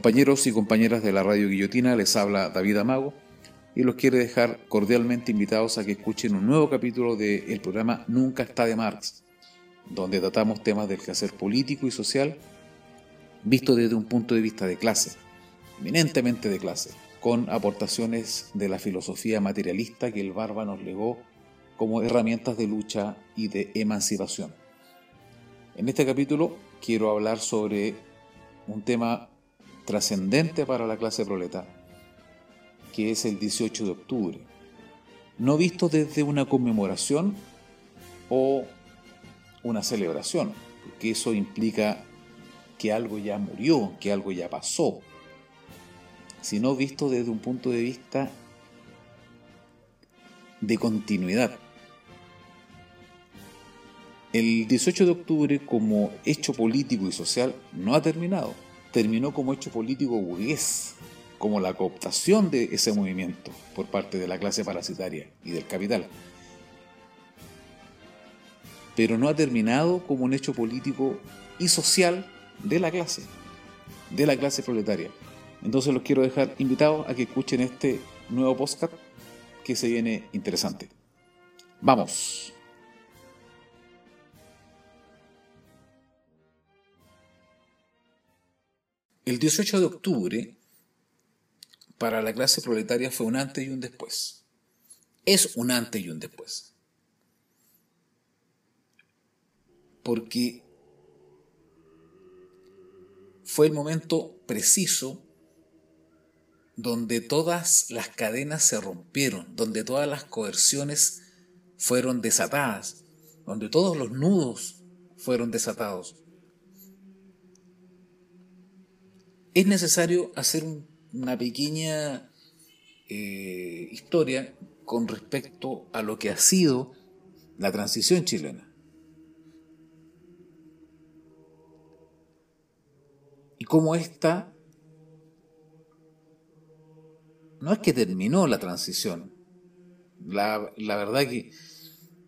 Compañeros y compañeras de la Radio Guillotina, les habla David Amago y los quiere dejar cordialmente invitados a que escuchen un nuevo capítulo del programa Nunca está de Marx, donde tratamos temas del quehacer político y social visto desde un punto de vista de clase, eminentemente de clase, con aportaciones de la filosofía materialista que el Barba nos legó como herramientas de lucha y de emancipación. En este capítulo quiero hablar sobre un tema trascendente para la clase proleta, que es el 18 de octubre, no visto desde una conmemoración o una celebración, porque eso implica que algo ya murió, que algo ya pasó, sino visto desde un punto de vista de continuidad. El 18 de octubre como hecho político y social no ha terminado terminó como hecho político burgués, como la cooptación de ese movimiento por parte de la clase parasitaria y del capital. Pero no ha terminado como un hecho político y social de la clase, de la clase proletaria. Entonces los quiero dejar invitados a que escuchen este nuevo podcast que se viene interesante. Vamos. El 18 de octubre para la clase proletaria fue un antes y un después. Es un antes y un después. Porque fue el momento preciso donde todas las cadenas se rompieron, donde todas las coerciones fueron desatadas, donde todos los nudos fueron desatados. Es necesario hacer una pequeña eh, historia con respecto a lo que ha sido la transición chilena. Y cómo esta no es que terminó la transición. La, la verdad que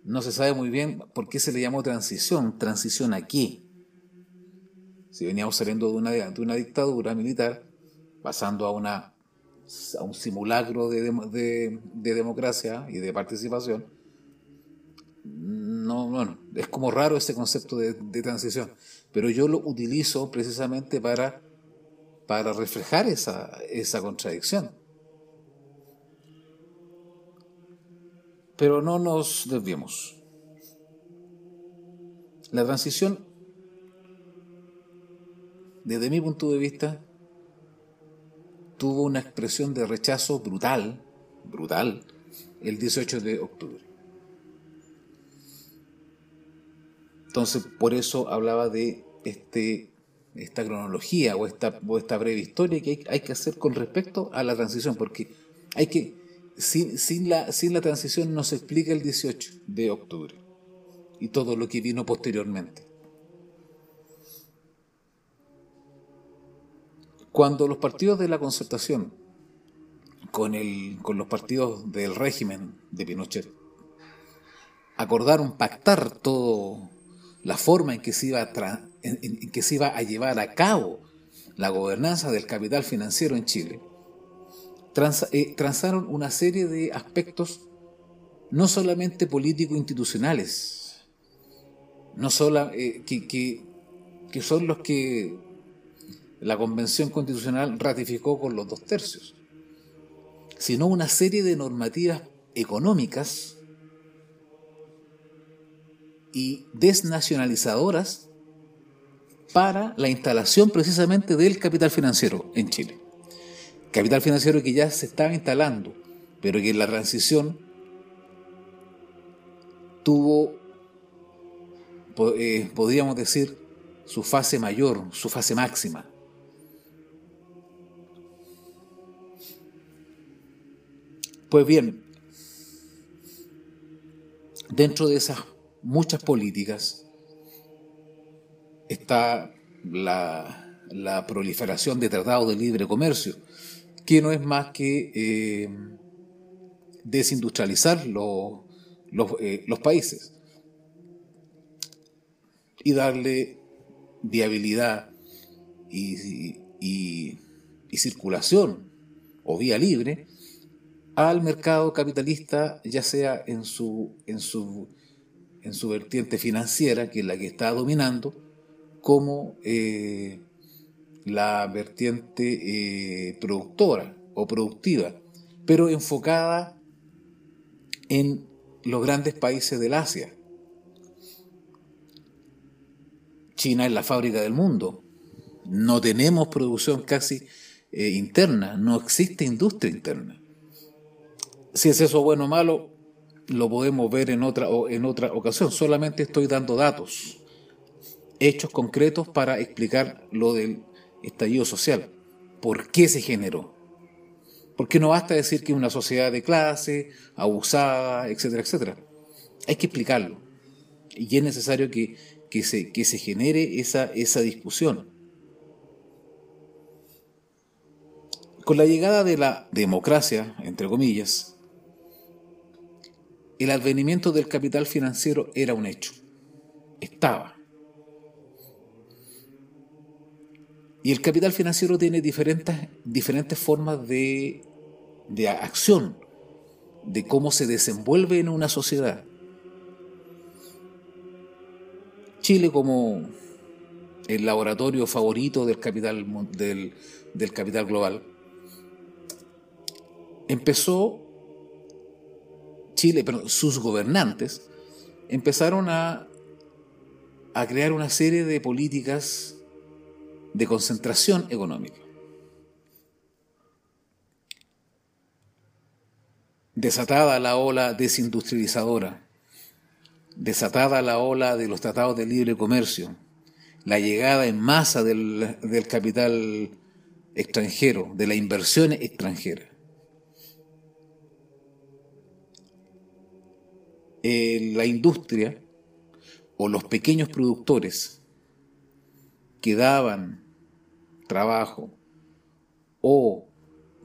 no se sabe muy bien por qué se le llamó transición. ¿Transición a qué? Si veníamos saliendo de una, de una dictadura militar, pasando a, una, a un simulacro de, de, democracia y de participación, no, bueno, es como raro ese concepto de, transición, pero yo lo utilizo precisamente para, para reflejar esa, esa contradicción. Pero no nos desviemos. La transición desde mi punto de vista, tuvo una expresión de rechazo brutal, brutal, el 18 de octubre. Entonces, por eso hablaba de este, esta cronología o esta, esta breve historia que hay, que hacer con respecto a la transición, porque hay que, sin, sin, la, sin la transición no se explica el 18 de octubre y todo lo que vino posteriormente. Cuando los partidos de la concertación, con, el, con los partidos del régimen de Pinochet, acordaron pactar todo la forma en que se iba a, en, que se iba a llevar a cabo la gobernanza del capital financiero en Chile, eh, transaron una serie de aspectos no solamente político-institucionales, no eh, que, que son los que la Convención Constitucional ratificó con los dos tercios, sino una serie de normativas económicas y desnacionalizadoras para la instalación precisamente del capital financiero en Chile. Capital financiero que ya se estaba instalando, pero que en la transición tuvo, eh, podríamos decir, su fase mayor, su fase máxima. Pues bien, dentro de esas muchas políticas está la, proliferación de tratados de libre comercio, que no es más que eh, desindustrializar eh, los, países y darle viabilidad y, y circulación o vía libre al mercado capitalista, ya sea en su, en su, en su vertiente financiera, que es la que está dominando, como eh, la vertiente eh, productora o productiva, pero enfocada en los grandes países del Asia. China es la fábrica del mundo. No tenemos producción casi eh, interna, no existe industria interna. Si es eso bueno o malo, lo podemos ver en otra, en otra ocasión. Solamente estoy dando datos, hechos concretos para explicar lo del estallido social. ¿Por qué se generó? Porque no basta decir que es una sociedad de clase, abusada, etcétera, etcétera. Hay que explicarlo. Y es necesario que, se, que se genere esa, esa discusión. Con la llegada de la democracia, entre comillas, el advenimiento del capital financiero era un hecho. Estaba. Y el capital financiero tiene diferentes, diferentes formas de, de acción, de cómo se desenvuelve en una sociedad. Chile como el laboratorio favorito del capital, del, del capital global, empezó Chile, pero sus gobernantes empezaron a, a crear una serie de políticas de concentración económica. Desatada la ola desindustrializadora, desatada la ola de los tratados de libre comercio, la llegada en masa del, del capital extranjero, de la inversión extranjera, La industria o los pequeños productores que daban trabajo o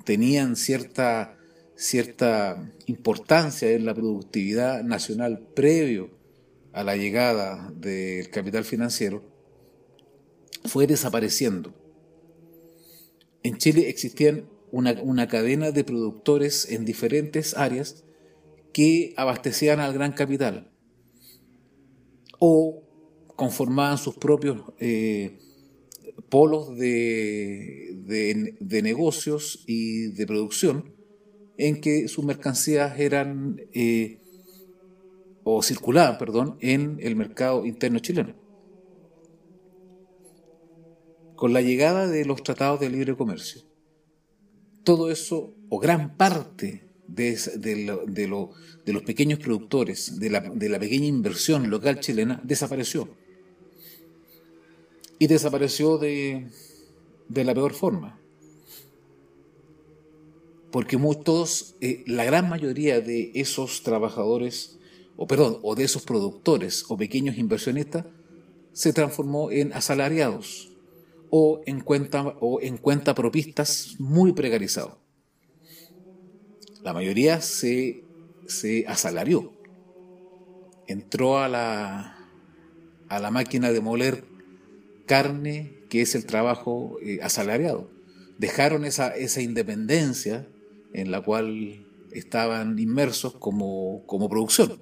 tenían cierta, cierta importancia en la productividad nacional previo a la llegada del capital financiero, fue desapareciendo. En Chile existían una, una cadena de productores en diferentes áreas que abastecían al gran capital o conformaban sus propios eh, polos de, de, negocios y de producción en que sus mercancías eran eh, o circulaban, perdón, en el mercado interno chileno. Con la llegada de los tratados de libre comercio, todo eso, o gran parte de, los pequeños productores, de la, pequeña inversión local chilena, desapareció. Y desapareció de, la peor forma. Porque todos, eh, la gran mayoría de esos trabajadores, o perdón, o de esos productores o pequeños inversionistas, se transformó en asalariados o en cuenta, o en cuenta propistas muy precarizados la mayoría se, asalarió. Entró a la, a la máquina de moler carne, que es el trabajo eh, asalariado. Dejaron esa, esa independencia en la cual estaban inmersos como, como producción.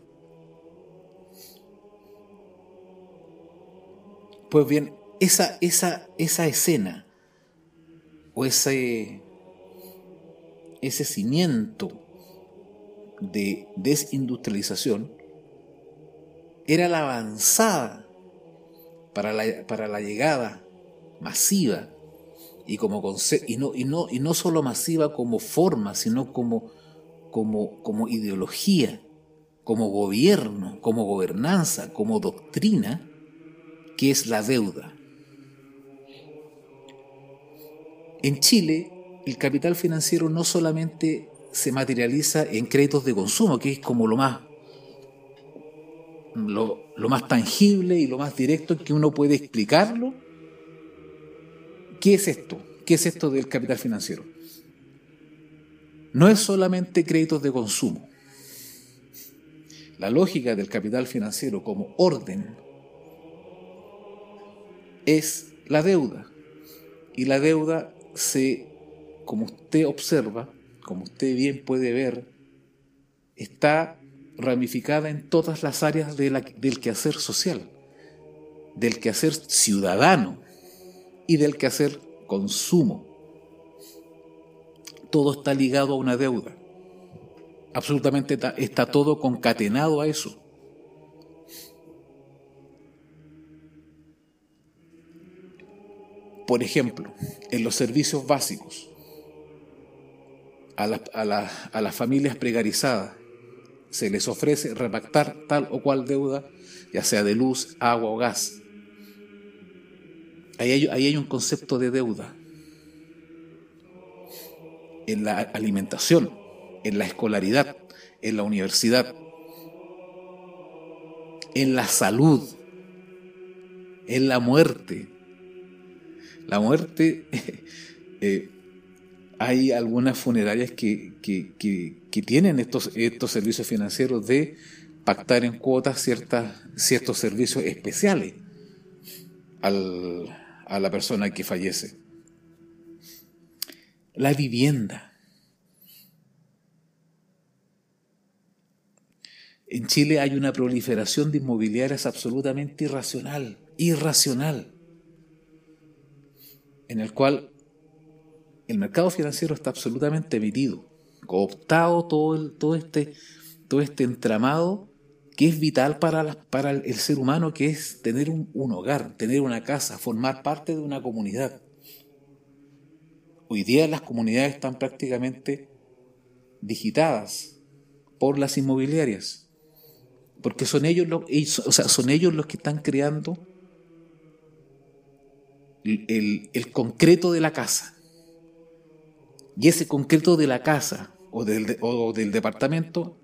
Pues bien, esa, esa, esa escena o ese, ese cimiento de desindustrialización era la avanzada para la, para la llegada masiva y, como y, no, y, no, y no solo masiva como forma, sino como, como, como ideología, como gobierno, como gobernanza, como doctrina, que es la deuda. En Chile el capital financiero no solamente se materializa en créditos de consumo, que es como lo más, lo, más tangible y lo más directo que uno puede explicarlo. ¿Qué es esto? ¿Qué es esto del capital financiero? No es solamente créditos de consumo. La lógica del capital financiero como orden es la deuda. Y la deuda se como usted observa, como usted bien puede ver, está ramificada en todas las áreas del quehacer social, del quehacer ciudadano y del quehacer consumo. Todo está ligado a una deuda. Absolutamente está, todo concatenado a eso. Por ejemplo, en los servicios básicos, a, a las familias precarizadas, se les ofrece repactar tal o cual deuda, ya sea de luz, agua o gas. Ahí hay, ahí hay un concepto de deuda. En la alimentación, en la escolaridad, en la universidad, en la salud, en la muerte. La muerte eh, hay algunas funerarias que, tienen estos, estos servicios financieros de pactar en cuotas ciertas, ciertos servicios especiales a la persona que fallece. La vivienda. En Chile hay una proliferación de inmobiliarias absolutamente irracional, irracional, en el cual el mercado financiero está absolutamente metido, cooptado todo, el, todo, este, todo este entramado que es vital para, para el ser humano, que es tener un, hogar, tener una casa, formar parte de una comunidad. Hoy día las comunidades están prácticamente digitadas por las inmobiliarias, porque son ellos, los, o sea, son ellos los que están creando el, el concreto de la casa. Y ese concreto de la casa o del, o del departamento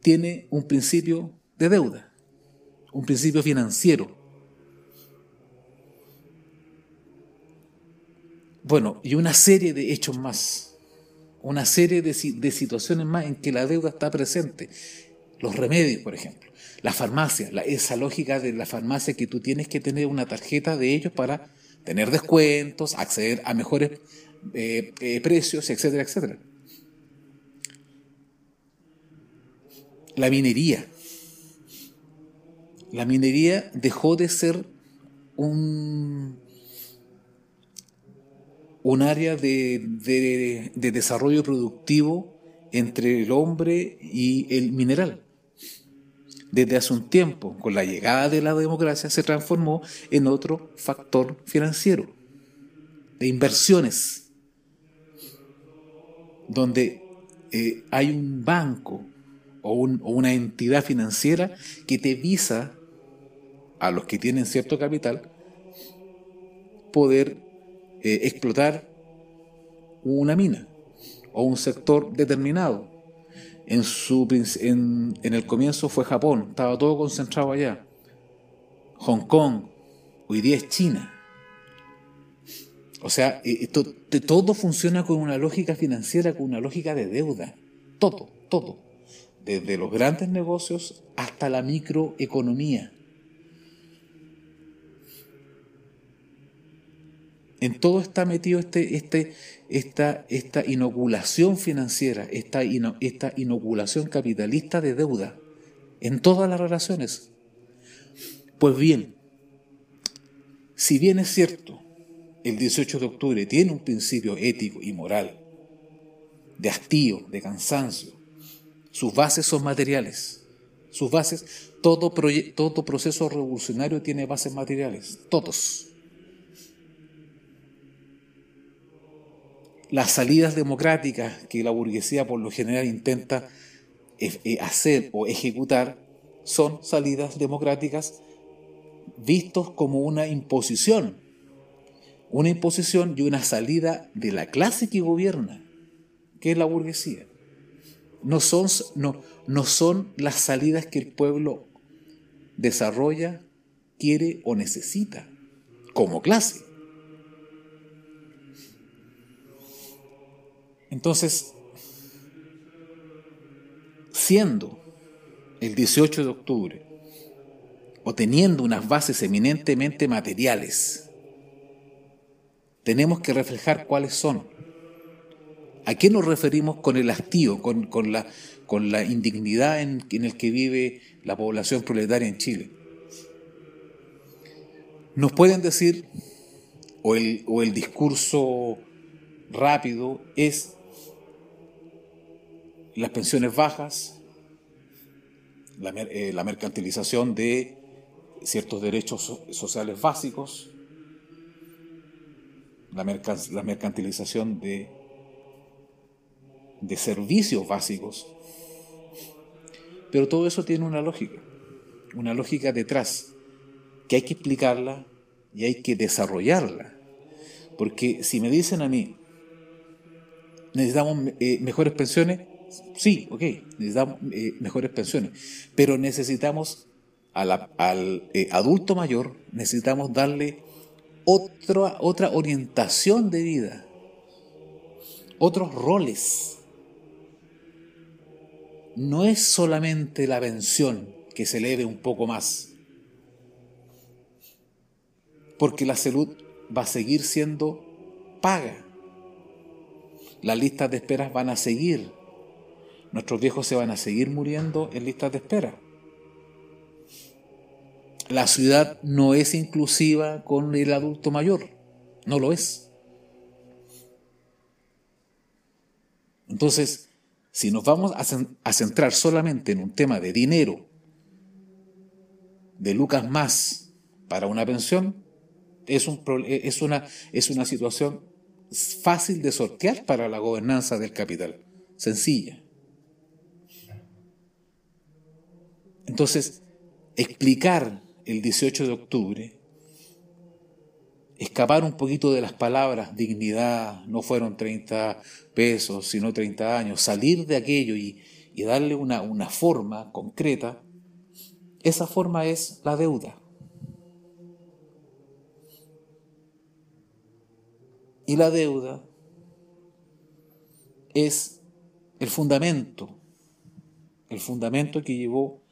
tiene un principio de deuda, un principio financiero. Bueno, y una serie de hechos más, una serie de, de, situaciones más en que la deuda está presente. Los remedios, por ejemplo, la farmacia, esa lógica de la farmacia que tú tienes que tener una tarjeta de ellos para tener descuentos, acceder a mejores eh, eh, precios, etcétera, etcétera. La minería. La minería dejó de ser un, un área de, de desarrollo productivo entre el hombre y el mineral desde hace un tiempo, con la llegada de la democracia, se transformó en otro factor financiero, de inversiones donde eh, hay un banco o, una entidad financiera que te visa a los que tienen cierto capital poder eh, explotar una mina o un sector determinado. En, su, en, en el comienzo fue Japón, estaba todo concentrado allá. Hong Kong, hoy día es China. O sea, eh, eh, todo funciona con una lógica financiera, con una lógica de deuda. Todo, todo. Desde los grandes negocios hasta la microeconomía. En todo está metido este, este, esta, esta inoculación financiera, esta, esta inoculación capitalista de deuda, en todas las relaciones. Pues bien, si bien es cierto el 18 de octubre tiene un principio ético y moral, de hastío, de cansancio. Sus bases son materiales. Sus bases, todo, todo proceso revolucionario tiene bases materiales, todos. Las salidas democráticas que la burguesía por lo general intenta eh, eh, hacer o ejecutar son salidas democráticas vistos como una imposición una imposición y una salida de la clase que gobierna, que es la burguesía. No son, no, no son las salidas que el pueblo desarrolla, quiere o necesita como clase. Entonces, siendo el 18 de octubre o teniendo unas bases eminentemente materiales, tenemos que reflejar cuáles son. ¿A qué nos referimos con el hastío, con, la, indignidad en, en el que vive la población proletaria en Chile? Nos pueden decir, o el, o el discurso rápido es las pensiones bajas, la, eh, mercantilización de ciertos derechos sociales básicos, la, la mercantilización de, de servicios básicos. Pero todo eso tiene una lógica, una lógica detrás, que hay que explicarla y hay que desarrollarla. Porque si me dicen a mí, necesitamos eh, mejores pensiones, sí, ok, necesitamos eh, mejores pensiones, pero necesitamos al eh, adulto mayor, necesitamos darle otra, otra orientación de vida, otros roles. No es solamente la pensión que se eleve un poco más, porque la salud va a seguir siendo paga. Las listas de esperas van a seguir. Nuestros viejos se van a seguir muriendo en listas de espera. La ciudad no es inclusiva con el adulto mayor, no lo es. Entonces, si nos vamos a centrar solamente en un tema de dinero, de lucas más para una pensión, es, un, es, una, es una situación fácil de sortear para la gobernanza del capital, sencilla. Entonces, explicar el 18 de octubre, escapar un poquito de las palabras dignidad, no fueron 30 pesos, sino 30 años, salir de aquello y, darle una, una forma concreta, esa forma es la deuda. Y la deuda es el fundamento, el fundamento que llevó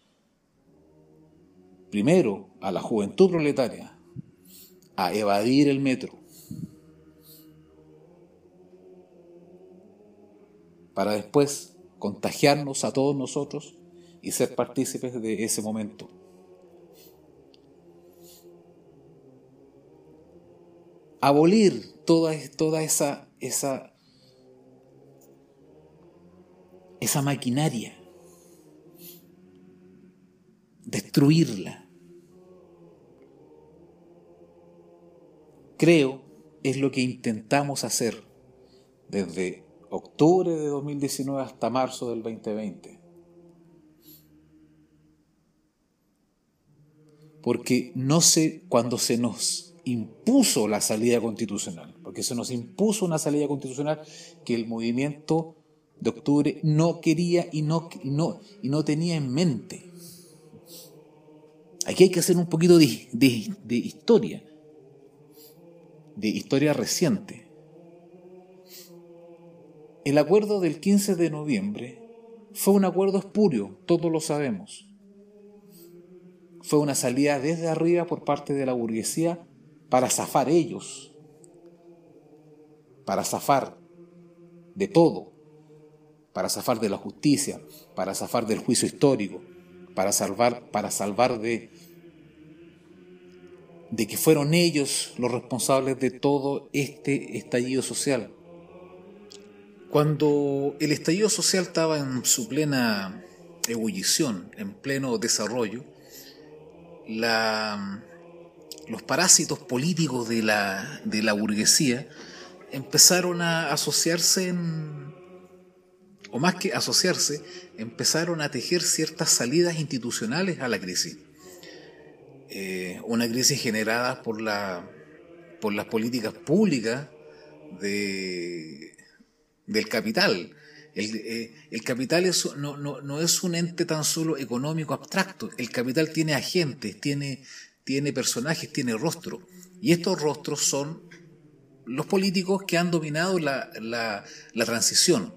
primero a la juventud proletaria a evadir el metro, para después contagiarnos a todos nosotros y ser partícipes de ese momento. Abolir toda, toda esa, esa, esa maquinaria, destruirla. Creo es lo que intentamos hacer desde octubre de 2019 hasta marzo del 2020. Porque no sé, cuando se nos impuso la salida constitucional, porque se nos impuso una salida constitucional que el movimiento de octubre no quería y no, no, y no tenía en mente. Aquí hay que hacer un poquito de historia, de historia reciente. El acuerdo del 15 de noviembre fue un acuerdo espurio, todos lo sabemos. Fue una salida desde arriba por parte de la burguesía para zafar ellos, para zafar de todo, para zafar de la justicia, para zafar del juicio histórico, para salvar, para salvar de, de que fueron ellos los responsables de todo este estallido social. Cuando el estallido social estaba en su plena ebullición, en pleno desarrollo, los parásitos políticos de la, de la burguesía empezaron a asociarse en, o más que asociarse, empezaron a tejer ciertas salidas institucionales a la crisis. Eh, una crisis generada por, la, por las políticas públicas de, del capital. El, eh, el capital no, no, no, es un ente tan solo económico abstracto, el capital tiene agentes, tiene, tiene personajes, tiene rostro. Y estos rostros son los políticos que han dominado la, la, transición,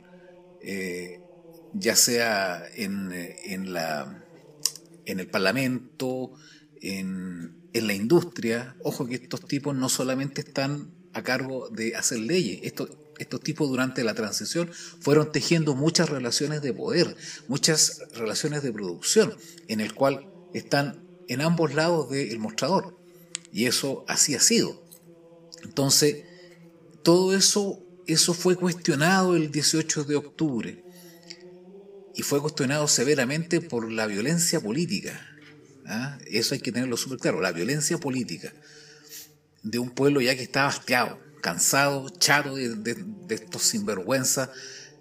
eh, ya sea en, en, la, en el Parlamento, en, la industria. Ojo que estos tipos no solamente están a cargo de hacer leyes, estos, estos tipos durante la transición fueron tejiendo muchas relaciones de poder, muchas relaciones de producción, en el cual están en ambos lados del mostrador. Y eso así ha sido. Entonces, todo eso, eso fue cuestionado el 18 de octubre. Y fue cuestionado severamente por la violencia política. ¿Ah? Eso hay que tenerlo súper claro, la violencia política de un pueblo ya que estaba hastiado, cansado, chato de, estos sinvergüenzas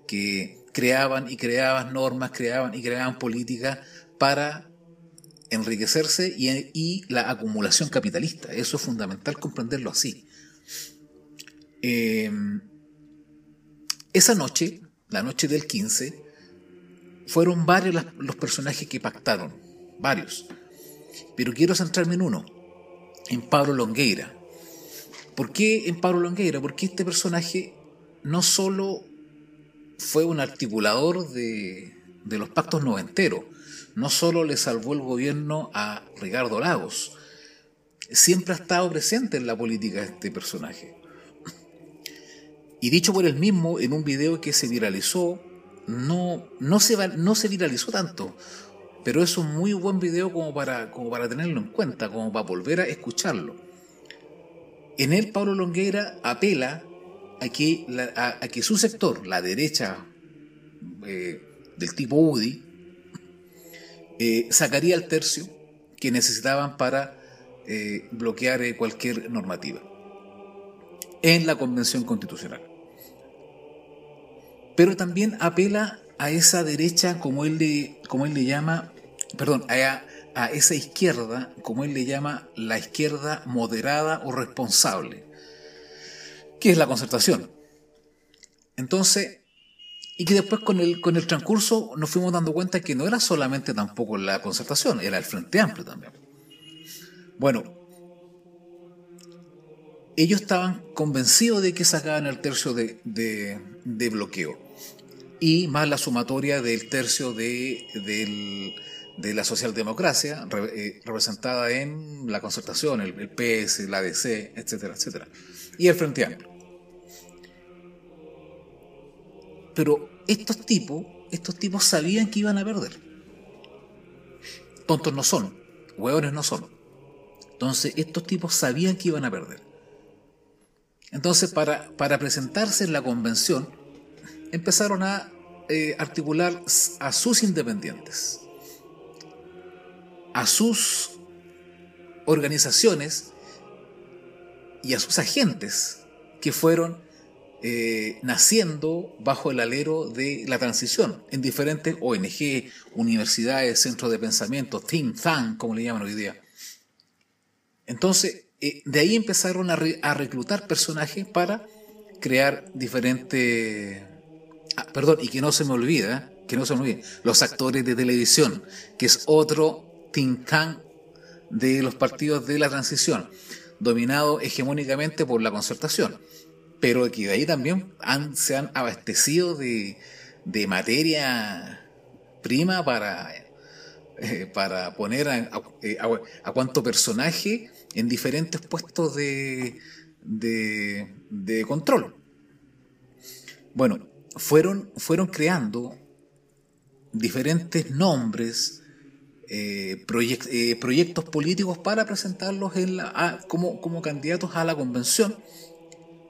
que creaban y creaban normas, creaban y creaban políticas para enriquecerse y, la acumulación capitalista. Eso es fundamental comprenderlo así. Em, esa noche, la noche del 15, fueron varios los personajes que pactaron, varios. Pero quiero centrarme en uno, en Pablo Longueira. ¿Por qué en Pablo Longueira? Porque este personaje no solo fue un articulador de, de los pactos noventeros, no solo le salvó el gobierno a Ricardo Lagos, siempre ha estado presente en la política este personaje. Y dicho por él mismo, en un video que se viralizó, no, no, se, no se viralizó tanto, pero es un muy buen video como para, como para tenerlo en cuenta, como para volver a escucharlo. En él Pablo Longueira apela a que, a, que su sector, la derecha eh, del tipo UDI, eh, sacaría el tercio que necesitaban para eh, bloquear cualquier normativa en la Convención Constitucional. Pero también apela a esa derecha, como él le, como él le llama, perdón, a, esa izquierda, como él le llama, la izquierda moderada o responsable, que es la concertación. Entonces, y que después con el, con el transcurso nos fuimos dando cuenta que no era solamente tampoco la concertación, era el Frente Amplio también. Bueno, ellos estaban convencidos de que sacaban el tercio de, de, bloqueo y más la sumatoria del tercio de, del, de la socialdemocracia eh, representada en la concertación, el, PS, la ADC, etcétera, etcétera, y el Frente Amplio. Pero estos tipos, estos tipos sabían que iban a perder. Tontos no son, hueones no son. Entonces, estos tipos sabían que iban a perder. Entonces, para, para presentarse en la convención, empezaron a eh, articular a sus independientes a sus organizaciones y a sus agentes que fueron eh, naciendo bajo el alero de la transición en diferentes ONG, universidades, centros de pensamiento, think tank, como le llaman hoy día. Entonces, eh, de ahí empezaron a, reclutar personajes para crear diferentes... Ah, perdón, y que no se me olvida, que no se me olvide, los actores de televisión, que es otro think de los partidos de la transición, dominado hegemónicamente por la concertación, pero que de ahí también se han abastecido de, materia prima para, eh, para poner a, a, cuánto personaje en diferentes puestos de, de, control. Bueno, fueron, fueron creando diferentes nombres, eh, eh, proyectos políticos para presentarlos en la, como, como candidatos a la convención,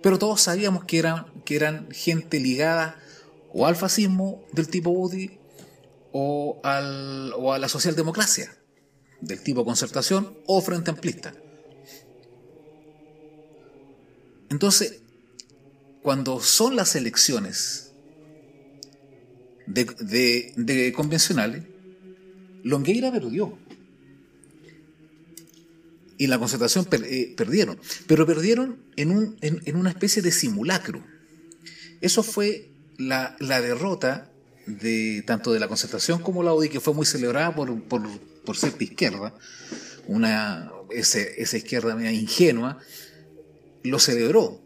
pero todos sabíamos que eran, que eran gente ligada o al fascismo del tipo UDI o, al, o a la socialdemocracia del tipo concertación o frente amplista. Entonces, cuando son las elecciones de, de convencionales, Longueira perdió. Y la concertación eh, perdieron. Pero perdieron en, un, en, una especie de simulacro. Eso fue la, derrota de tanto de la concertación como la ODI, que fue muy celebrada por, por, por cierta izquierda, una, esa izquierda ingenua, lo celebró.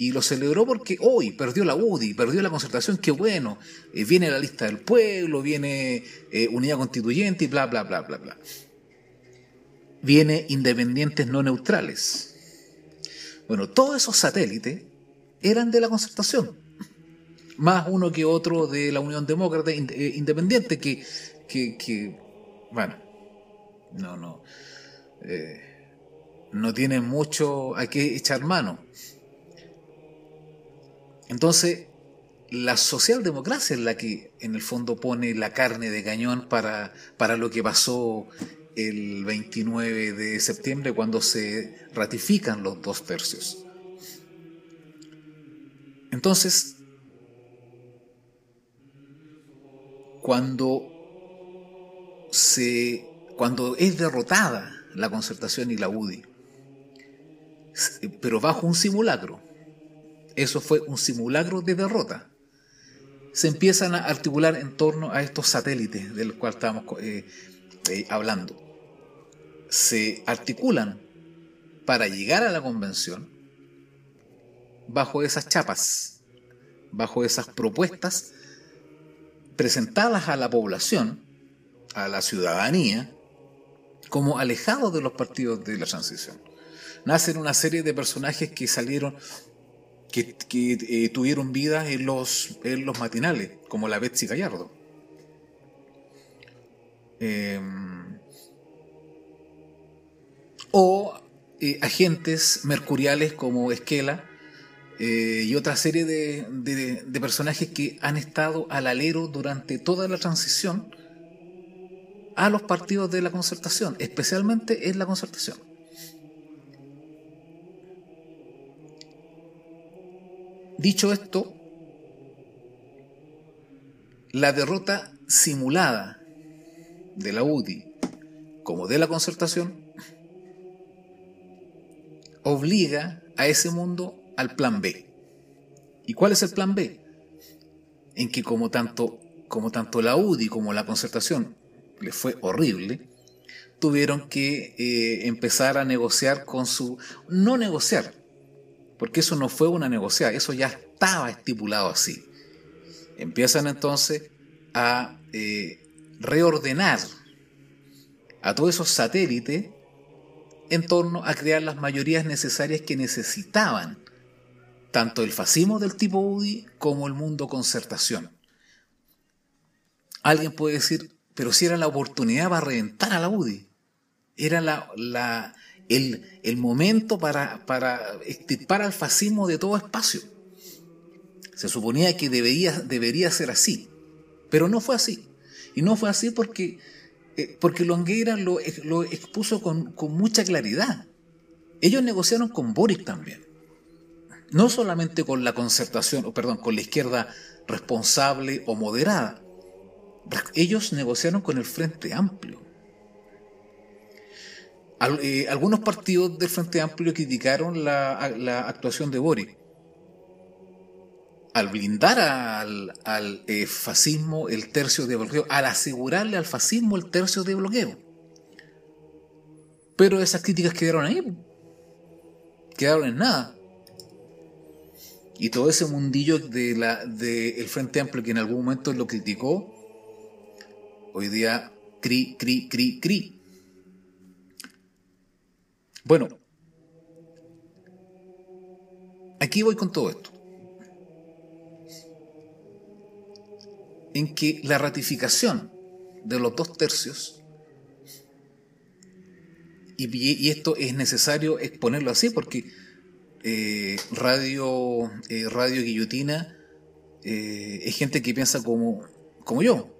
Y lo celebró porque hoy perdió la UDI, perdió la concertación, qué bueno, eh, viene la lista del pueblo, viene eh, unidad constituyente y bla, bla, bla, bla, bla. Viene independientes no neutrales. Bueno, todos esos satélites eran de la concertación. Más uno que otro de la Unión Demócrata eh, Independiente, que, que, bueno, no, no, eh, no tienen mucho a qué echar mano. Entonces, la socialdemocracia es la que en el fondo pone la carne de cañón para, para lo que pasó el 29 de septiembre cuando se ratifican los dos tercios. Entonces, cuando se cuando es derrotada la concertación y la UDI, pero bajo un simulacro, eso fue un simulacro de derrota, se empiezan a articular en torno a estos satélites del cual estábamos eh, eh, hablando. Se articulan para llegar a la convención bajo esas chapas, bajo esas propuestas presentadas a la población, a la ciudadanía, como alejados de los partidos de la transición. Nacen una serie de personajes que salieron, que, eh, tuvieron vida en los, en los matinales, como la Betsy Gallardo. Em, o eh, agentes mercuriales como Esquela, eh, y otra serie de, personajes que han estado al alero durante toda la transición a los partidos de la concertación, especialmente en la concertación. Dicho esto, la derrota simulada de la UDI como de la concertación obliga a ese mundo al plan B. ¿Y cuál es el plan B? En que como tanto, como tanto la UDI como la concertación le fue horrible, tuvieron que eh, empezar a negociar con su... No negociar, porque eso no fue una negociación, eso ya estaba estipulado así. Empiezan entonces a eh, reordenar a todos esos satélites en torno a crear las mayorías necesarias que necesitaban tanto el fascismo del tipo UDI como el mundo concertación. Alguien puede decir, pero si era la oportunidad para reventar a la UDI, era la, el, momento para, para extirpar al fascismo de todo espacio. Se suponía que debería, debería ser así, pero no fue así. Y no fue así porque, eh, porque lo, lo expuso con, con mucha claridad. Ellos negociaron con Boris también no solamente con la concertación, o perdón, con la izquierda responsable o moderada. Ellos negociaron con el Frente Amplio. Eh, algunos partidos del Frente Amplio criticaron la, actuación de Boric al blindar al, eh, fascismo el tercio de bloqueo, al asegurarle al fascismo el tercio de bloqueo. Pero esas críticas quedaron ahí, quedaron en nada y todo ese mundillo de la del Frente Amplio que en algún momento lo criticó, hoy día cri, cri, cri, cri. Bueno, aquí voy con todo esto. En que la ratificación de los dos tercios, y, esto es necesario exponerlo así porque eh, radio, eh, radio Guillotina eh, es gente que piensa como, como yo.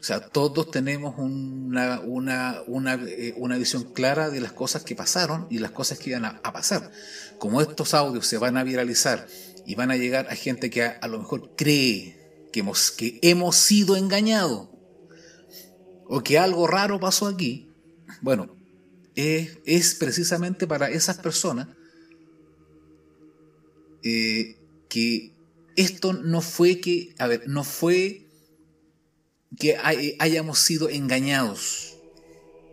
O sea, todos tenemos una, una, una, visión clara de las cosas que pasaron y las cosas que iban a, pasar. Como estos audios se van a viralizar y van a llegar a gente que a, lo mejor cree que hemos, que hemos sido engañados o que algo raro pasó aquí, bueno, es, es precisamente para esas personas eh, que esto no fue que, a ver, no fue que hayamos sido engañados.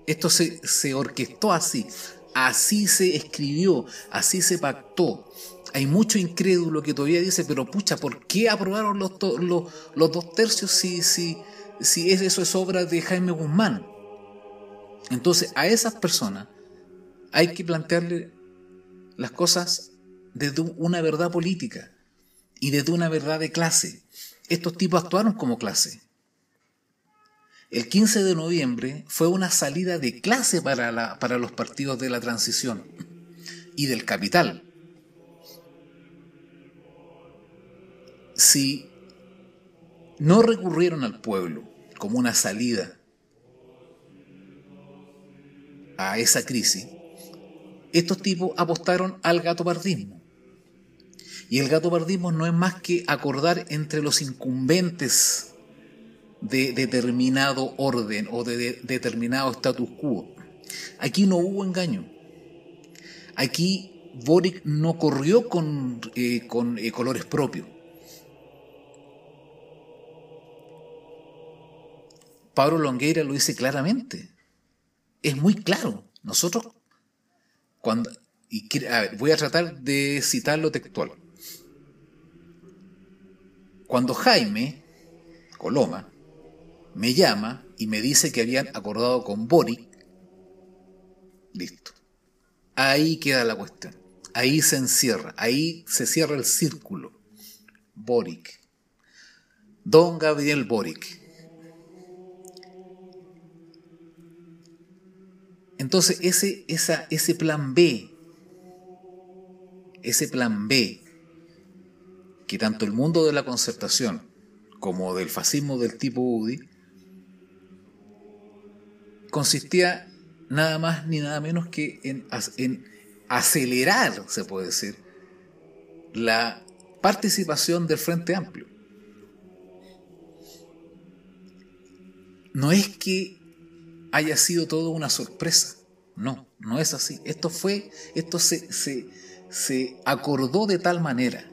Esto se, orquestó así, así se escribió, así se pactó. Hay mucho incrédulo que todavía dice, pero pucha, ¿por qué aprobaron los, los, los dos tercios si, si, si eso es obra de Jaime Guzmán? Entonces, a esas personas hay que plantearle las cosas desde una verdad política y desde una verdad de clase. Estos tipos actuaron como clase. El 15 de noviembre fue una salida de clase para, para los partidos de la transición y del capital. Si no recurrieron al pueblo como una salida a esa crisis, estos tipos apostaron al gatopardismo. Y el gatopardismo no es más que acordar entre los incumbentes de determinado orden o de, determinado status quo. Aquí no hubo engaño. Aquí Boric no corrió con, eh, con eh, colores propios. Pablo Longueira lo dice claramente. Es muy claro. Nosotros, cuando. Y, voy a tratar de citarlo textual. Cuando Jaime Coloma me llama y me dice que habían acordado con Boric, listo. Ahí queda la cuestión. Ahí se encierra, ahí se cierra el círculo. Boric. Don Gabriel Boric. Entonces ese, esa, ese plan B, ese plan B, que tanto el mundo de la concertación como del fascismo del tipo UDI consistía nada más ni nada menos que en, acelerar, se puede decir, la participación del Frente Amplio. No es que haya sido todo una sorpresa, no, no es así. Esto fue, esto se, se, se acordó de tal manera.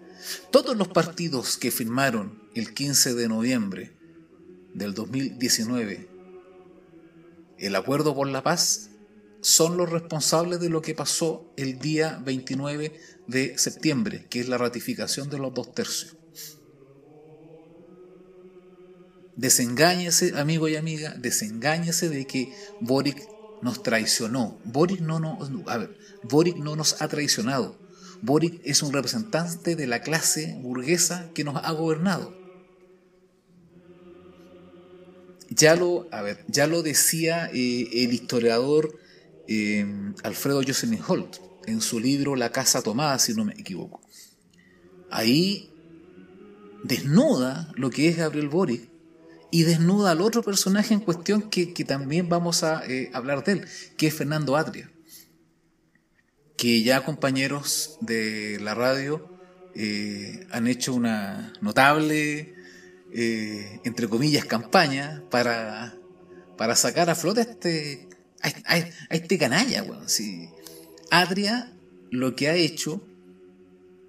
Todos los partidos que firmaron el 15 de noviembre del 2019 el acuerdo por la paz son los responsables de lo que pasó el día 29 de septiembre, que es la ratificación de los dos tercios. Desengáñese, amigo y amiga, desengáñese de que Boric nos traicionó. Boric no, no, a ver, Boric no nos ha traicionado. Boric es un representante de la clase burguesa que nos ha gobernado. Ya lo, a ver, ya lo decía eh, el historiador eh, Alfredo Jocelyn Holt en su libro La Casa Tomada, si no me equivoco. Ahí desnuda lo que es Gabriel Boric y desnuda al otro personaje en cuestión que, también vamos a eh, hablar de él, que es Fernando Adria, que ya compañeros de la radio han hecho una notable eh, entre comillas, campaña para, para sacar a flote a este, a, este canalla. Si Adria lo que ha hecho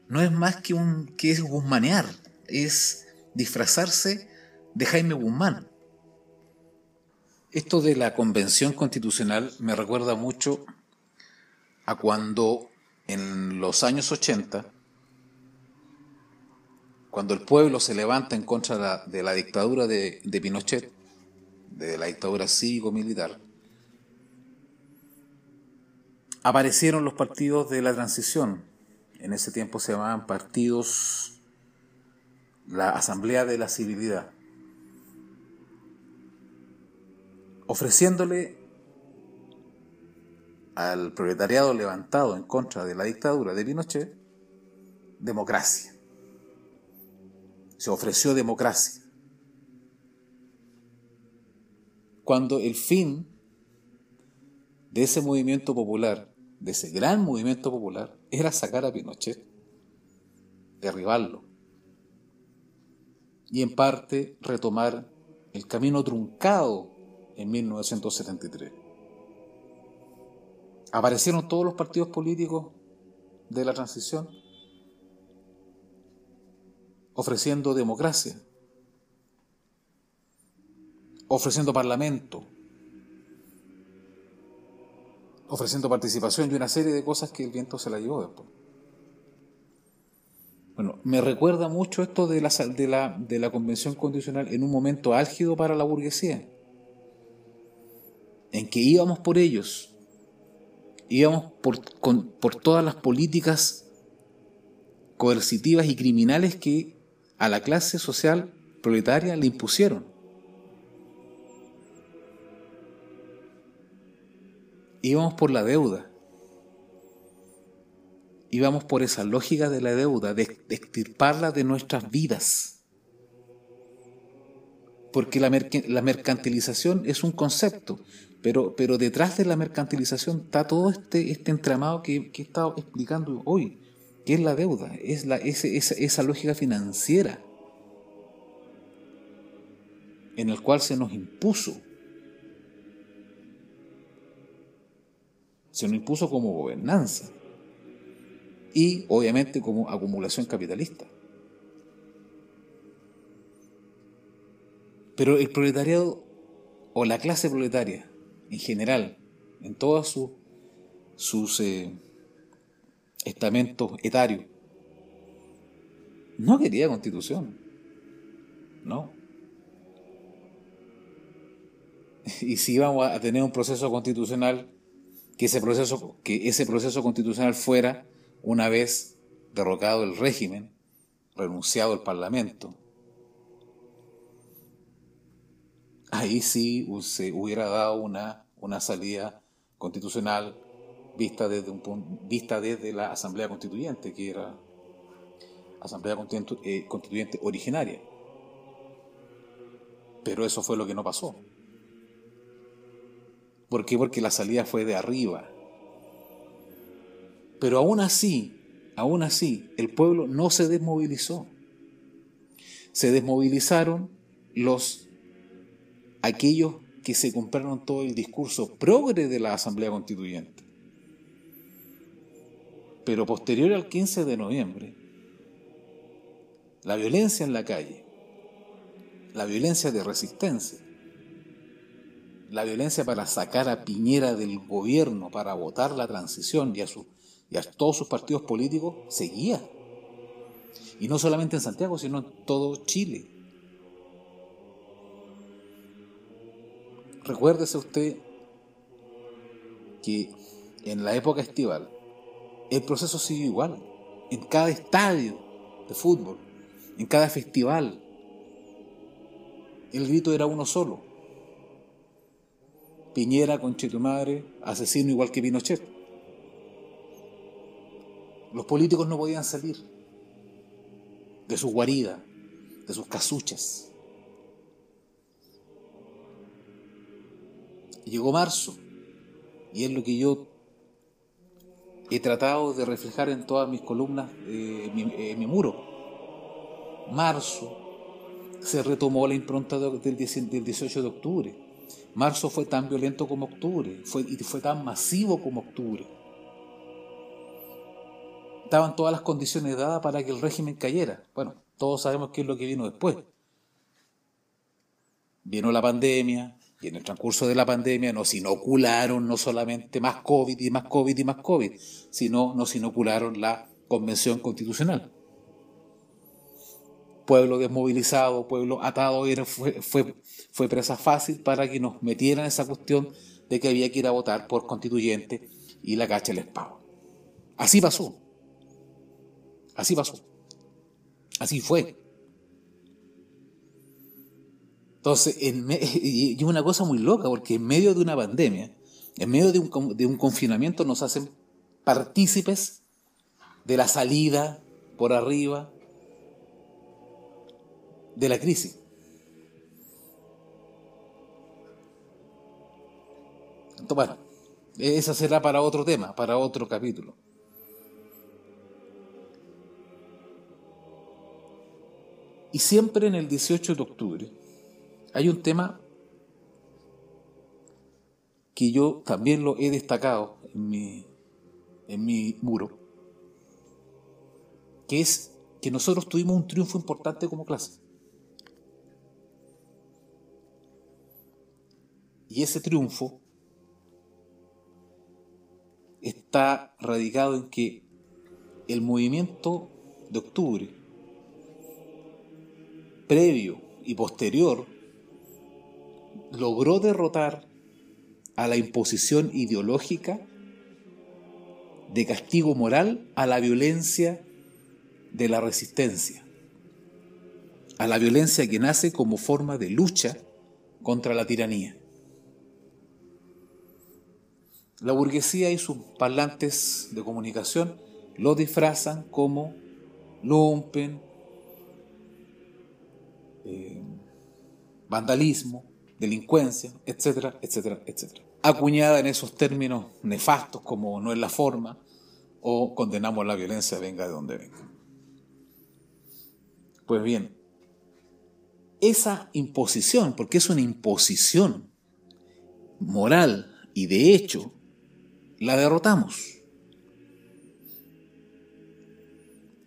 no es más que, un, que es guzmanear, es disfrazarse de Jaime Guzmán. Esto de la convención constitucional me recuerda mucho a cuando en los años 80 cuando el pueblo se levanta en contra de la, dictadura de, Pinochet, de la dictadura cívico-militar, aparecieron los partidos de la transición. En ese tiempo se llamaban partidos, la Asamblea de la Civilidad, ofreciéndole al proletariado levantado en contra de la dictadura de Pinochet democracia se ofreció democracia. Cuando el fin de ese movimiento popular, de ese gran movimiento popular, era sacar a Pinochet, derribarlo, y en parte retomar el camino truncado en 1973. Aparecieron todos los partidos políticos de la transición ofreciendo democracia, ofreciendo parlamento, ofreciendo participación y una serie de cosas que el viento se la llevó después. Bueno, me recuerda mucho esto de la, de la, de la convención constitucional en un momento álgido para la burguesía, en que íbamos por ellos, íbamos por, por todas las políticas coercitivas y criminales que a la clase social proletaria le impusieron. Íbamos por la deuda. Íbamos por esa lógica de la deuda, de, extirparla de nuestras vidas. Porque la, mercantilización es un concepto, pero, pero, detrás de la mercantilización está todo este, este entramado que, que, he estado explicando hoy, que es la deuda, es la, esa lógica financiera en el cual se nos impuso. Se nos impuso como gobernanza y obviamente como acumulación capitalista. Pero el proletariado o la clase proletaria en general, en todos sus, sus eh, estamentos etarios, no quería constitución. No. y si íbamos a tener un proceso constitucional, que ese proceso, que ese proceso constitucional fuera, una vez derrocado el régimen, renunciado el Parlamento, ahí sí se hubiera dado una, una salida constitucional vista desde, un, vista desde la Asamblea Constituyente, que era Asamblea eh, Constituyente originaria. Pero eso fue lo que no pasó. ¿Por qué? Porque la salida fue de arriba. Pero aún así, aún así, el pueblo no se desmovilizó. Se desmovilizaron los aquellos que se compraron todo el discurso progre de la Asamblea Constituyente. Pero posterior al 15 de noviembre, la violencia en la calle, la violencia de resistencia, la violencia para sacar a Piñera del gobierno, para votar la transición y a, y a todos sus partidos políticos, seguía. Y no solamente en Santiago, sino en todo Chile. Recuérdese usted que en la época estival el proceso siguió igual. En cada estadio de fútbol, en cada festival, el grito era uno solo Piñera, con madre, asesino igual que Pinochet. Los políticos no podían salir de su guarida, de sus casuchas. Llegó marzo, y es lo que yo he tratado de reflejar en todas mis columnas, eh, en mi muro. Marzo se retomó la impronta del 18 de octubre Marzo fue tan violento como octubre fue, y fue tan masivo como octubre. Estaban todas las condiciones dadas para que el régimen cayera. Bueno, todos sabemos qué es lo que vino después. Vino la pandemia, y en el transcurso de la pandemia nos inocularon no solamente más COVID y más COVID y más COVID, sino nos inocularon la Convención Constitucional pueblo desmovilizado, pueblo atado, era, fue, fue, presa fácil para que nos metieran esa cuestión de que había que ir a votar por constituyente y la cacha les pago. Así pasó. Así pasó. Así fue. Entonces, y es una cosa muy loca, porque en medio de una pandemia, en medio de un, de un confinamiento, nos hacen partícipes de la salida por arriba de la crisis. Entonces, bueno, esa será para otro tema, para otro capítulo. Y siempre en el 18 de octubre hay un tema que yo también lo he destacado en mi, en mi muro, que es que nosotros tuvimos un triunfo importante como clase. Y ese triunfo está radicado en que el movimiento de octubre, previo y posterior, logró derrotar a la imposición ideológica de castigo moral a la violencia de la resistencia, a la violencia que nace como forma de lucha contra la tiranía. La burguesía y sus parlantes de comunicación lo disfrazan como lumpen, eh, vandalismo, delincuencia, etcétera, etcétera, etcétera. Acuñada en esos términos nefastos como no es la forma o condenamos la violencia venga de donde venga. Pues bien, esa imposición, porque es una imposición moral y de hecho, la derrotamos.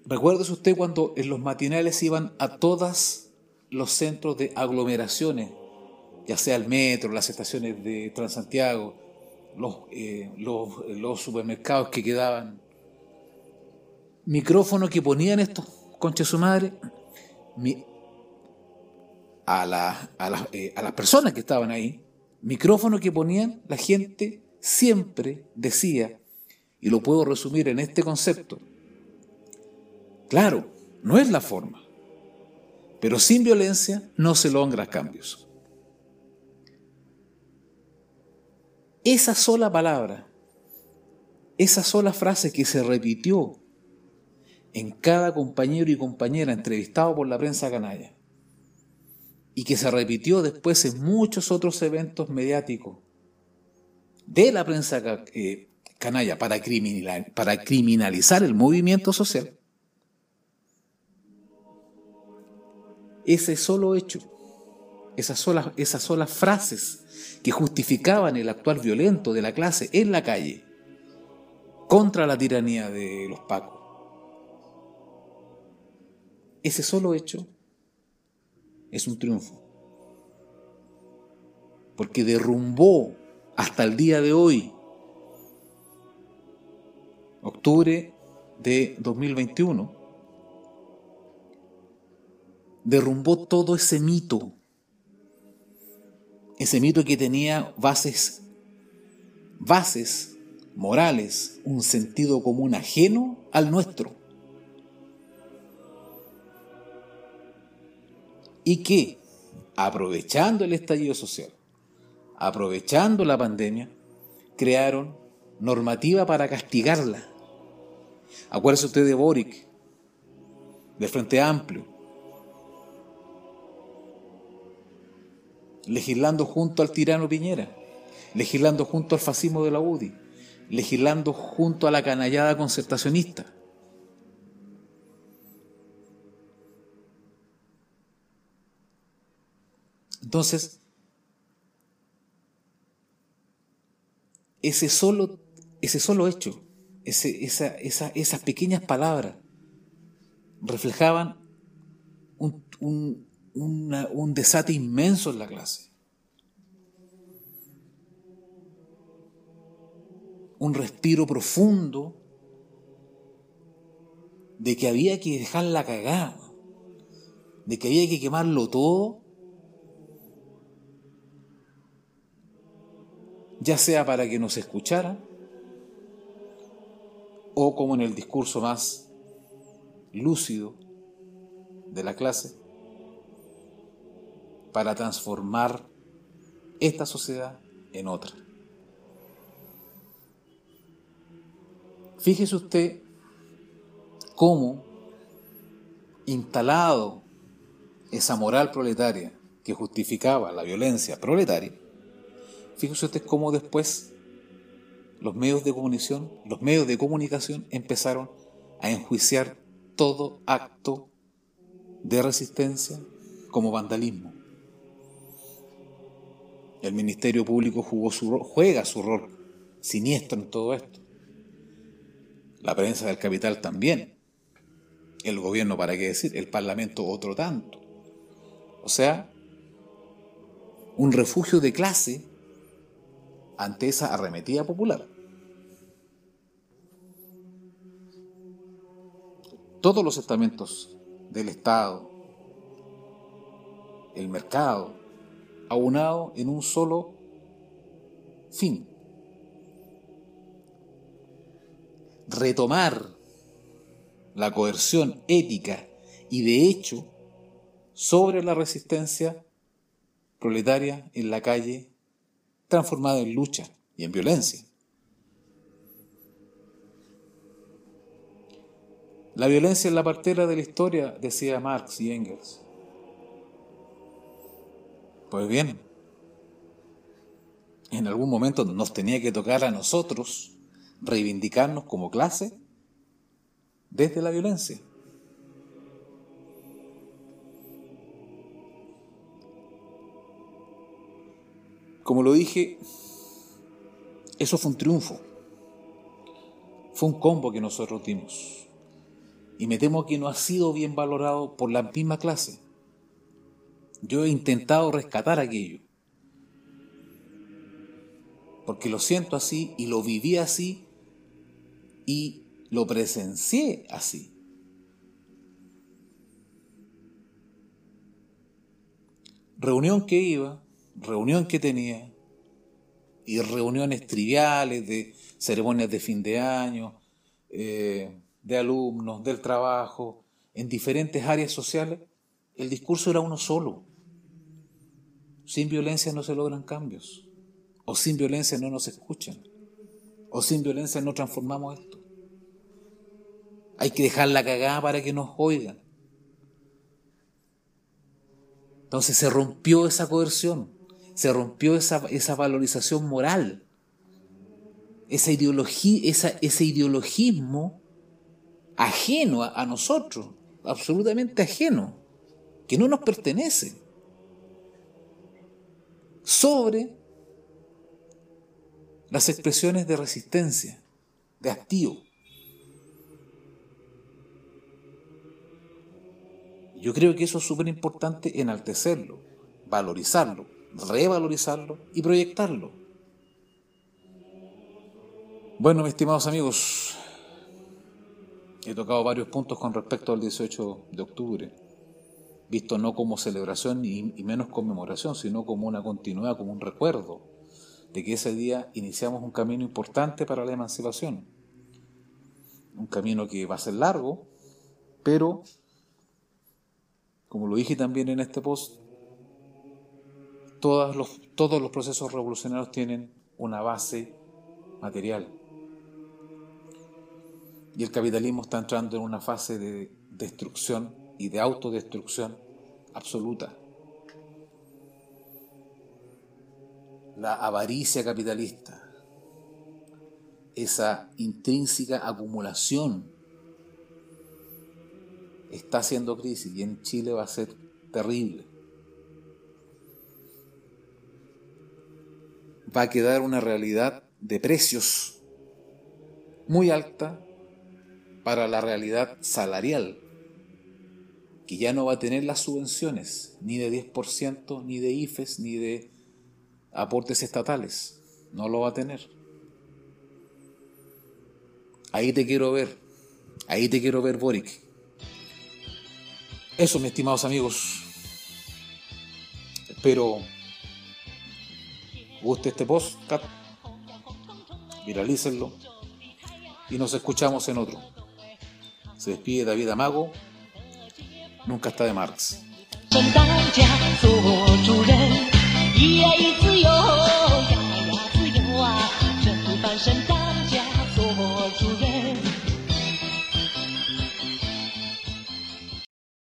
Recuérdese usted cuando en los matinales iban a todos los centros de aglomeraciones, ya sea el metro, las estaciones de Transantiago, los, eh, los supermercados que quedaban, micrófonos que ponían estos conches su madre a, la, eh, a las personas que estaban ahí, micrófono que ponían, la gente siempre decía, y lo puedo resumir en este concepto, claro, no es la forma, pero sin violencia no se logran cambios. Esa sola palabra, esa sola frase que se repitió en cada compañero y compañera entrevistado por la prensa canalla, y que se repitió después en muchos otros eventos mediáticos de la prensa eh, canalla para, criminalizar el movimiento social, ese solo hecho, esas esas solas frases que justificaban el actual violento de la clase en la calle contra la tiranía de los pacos, ese solo hecho es un triunfo. Porque derrumbó hasta el día de hoy, octubre de 2021, derrumbó todo ese mito, ese mito que tenía bases, bases morales, un sentido común ajeno al nuestro. Y que, aprovechando el estallido social, aprovechando la pandemia, crearon normativa para castigarla. Acuérdese usted de Boric, de Frente Amplio, legislando junto al tirano Piñera, legislando junto al fascismo de la UDI, legislando junto a la canallada concertacionista. Entonces, ese solo, ese solo hecho, esa, esas pequeñas palabras reflejaban un desate inmenso en la clase. Un respiro profundo de que había que dejarla cagada, de que había que quemarlo todo ya sea para que nos escucharan o como en el discurso más lúcido de la clase, para transformar esta sociedad en otra. Fíjese usted cómo, instalado esa moral proletaria que justificaba la violencia proletaria, Fíjese usted cómo después los medios de comunicación, los medios de comunicación empezaron a enjuiciar todo acto de resistencia como vandalismo. El Ministerio Público juega su rol siniestro en todo esto. La prensa del capital también. El gobierno, ¿para qué decir? El Parlamento otro tanto. O sea, un refugio de clase ante esa arremetida popular. Todos los estamentos del Estado, el mercado, aunado en un solo fin. Retomar la coerción ética y de hecho sobre la resistencia proletaria en la calle transformada en lucha y en violencia. La violencia es la partera de la historia, decía Marx y Engels. Pues bien, en algún momento nos tenía que tocar a nosotros reivindicarnos como clase desde la violencia. Como lo dije, eso fue un triunfo. Fue un combo que nosotros dimos. Y me temo que no ha sido bien valorado por la misma clase. Yo he intentado rescatar aquello. Porque lo siento así y lo viví así y lo presencié así. Reunión que iba, reunión que tenía, y reuniones triviales de ceremonias de fin de año, eh, de alumnos, del trabajo, en diferentes áreas sociales, el discurso era uno solo. Sin violencia no se logran cambios, o sin violencia no nos escuchan, o sin violencia no transformamos esto. Hay que dejar la cagada para que nos oigan. Entonces se rompió esa coerción, se rompió esa, esa valorización moral, esa ideología, ese ideologismo ajeno a, nosotros, absolutamente ajeno, que no nos pertenece, sobre las expresiones de resistencia, de hastío. Yo creo que eso es súper importante enaltecerlo, valorizarlo, revalorizarlo y proyectarlo. Bueno, mis estimados amigos, He tocado varios puntos con respecto al 18 de octubre, visto no como celebración y, menos conmemoración, sino como una continuidad, como un recuerdo de que ese día iniciamos un camino importante para la emancipación. Un camino que va a ser largo, pero, como lo dije también en este post, los, todos los procesos revolucionarios tienen una base material, y el capitalismo está entrando en una fase de destrucción y de autodestrucción absoluta. La avaricia capitalista, esa intrínseca acumulación, está haciendo crisis y en Chile va a ser terrible. Va a quedar una realidad de precios muy alta para la realidad salarial, que ya no va a tener las subvenciones, ni de 10%, ni de IFES, ni de aportes estatales. No lo va a tener. Ahí te quiero ver. Ahí te quiero ver, Boric. Eso, mis estimados amigos. Espero guste este post, viralícenlo y nos escuchamos en otro. Se despide David Amago, nunca está de Marx.